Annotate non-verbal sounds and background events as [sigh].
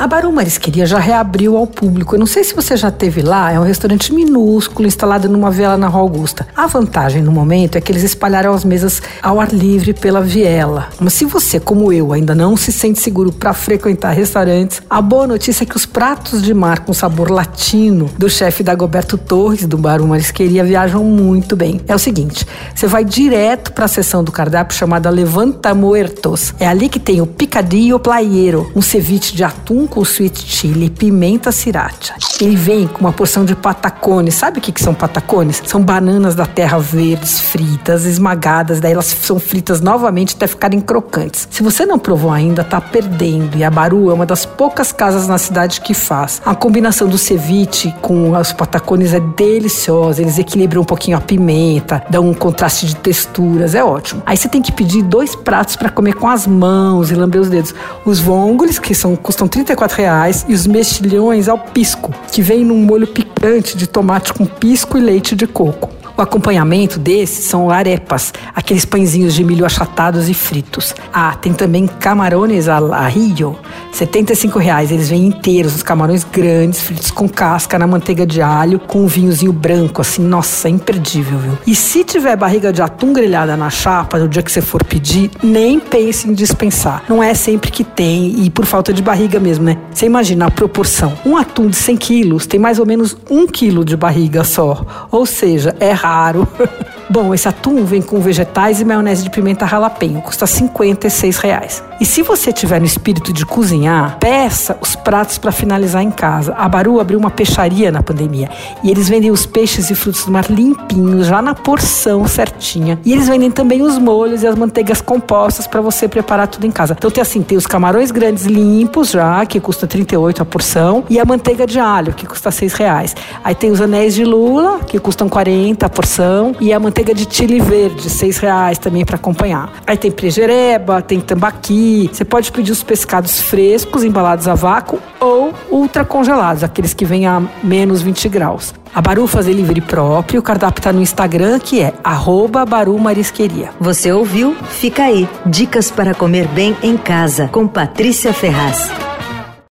A Baru Marisqueria já reabriu ao público. Eu não sei se você já teve lá, é um restaurante minúsculo instalado numa viela na Rua Augusta. A vantagem no momento é que eles espalharam as mesas ao ar livre pela viela. Mas se você, como eu, ainda não se sente seguro para frequentar restaurantes, a boa notícia é que os pratos de mar com sabor latino do chefe Dagoberto Torres do Baru Marisqueria viajam muito bem. É o seguinte, você vai direto para a seção do cardápio chamada Levanta Muertos. É ali que tem o picadillo playero, um ceviche de atum com sweet chili pimenta sriracha. Ele vem com uma porção de patacones. Sabe o que, que são patacones? São bananas da terra verdes, fritas, esmagadas, daí elas são fritas novamente até ficarem crocantes. Se você não provou ainda, tá perdendo. E a Baru é uma das poucas casas na cidade que faz. A combinação do ceviche com os patacones é deliciosa. Eles equilibram um pouquinho a pimenta, dão um contraste de texturas, é ótimo. Aí você tem que pedir dois pratos para comer com as mãos e lamber os dedos. Os vongoles, que são, custam 34 reais, e os mexilhões ao pisco, que vem num molho picante de tomate com pisco e leite de coco. O acompanhamento desses são arepas, aqueles pãezinhos de milho achatados e fritos. Ah, tem também camarones al rio, R$ reais. Eles vêm inteiros, os camarões grandes, fritos com casca na manteiga de alho, com um vinhozinho branco, assim, nossa, é imperdível, viu? E se tiver barriga de atum grelhada na chapa no dia que você for pedir, nem pense em dispensar. Não é sempre que tem, e por falta de barriga mesmo, né? Você imagina a proporção. Um atum de 100 quilos tem mais ou menos um quilo de barriga só. Ou seja, é raro caro. [laughs] Bom, esse atum vem com vegetais e maionese de pimenta jalapeño, custa 56 reais. E se você tiver no espírito de cozinhar, peça os pratos para finalizar em casa. A Baru abriu uma peixaria na pandemia e eles vendem os peixes e frutos do mar limpinhos, já na porção certinha. E eles vendem também os molhos e as manteigas compostas para você preparar tudo em casa. Então tem assim, tem os camarões grandes limpos já, que custa 38 a porção, e a manteiga de alho, que custa 6 reais. Aí tem os anéis de lula, que custam 40 a porção, e a manteiga manteiga de chile verde, seis reais também para acompanhar. Aí tem prejereba, tem tambaqui. Você pode pedir os pescados frescos, embalados a vácuo ou ultra congelados, aqueles que vêm a menos 20 graus. A Baru faz delivery próprio, o cardápio está no Instagram, que é arroba Baru Marisqueria. Você ouviu? Fica aí. Dicas para comer bem em casa, com Patrícia Ferraz.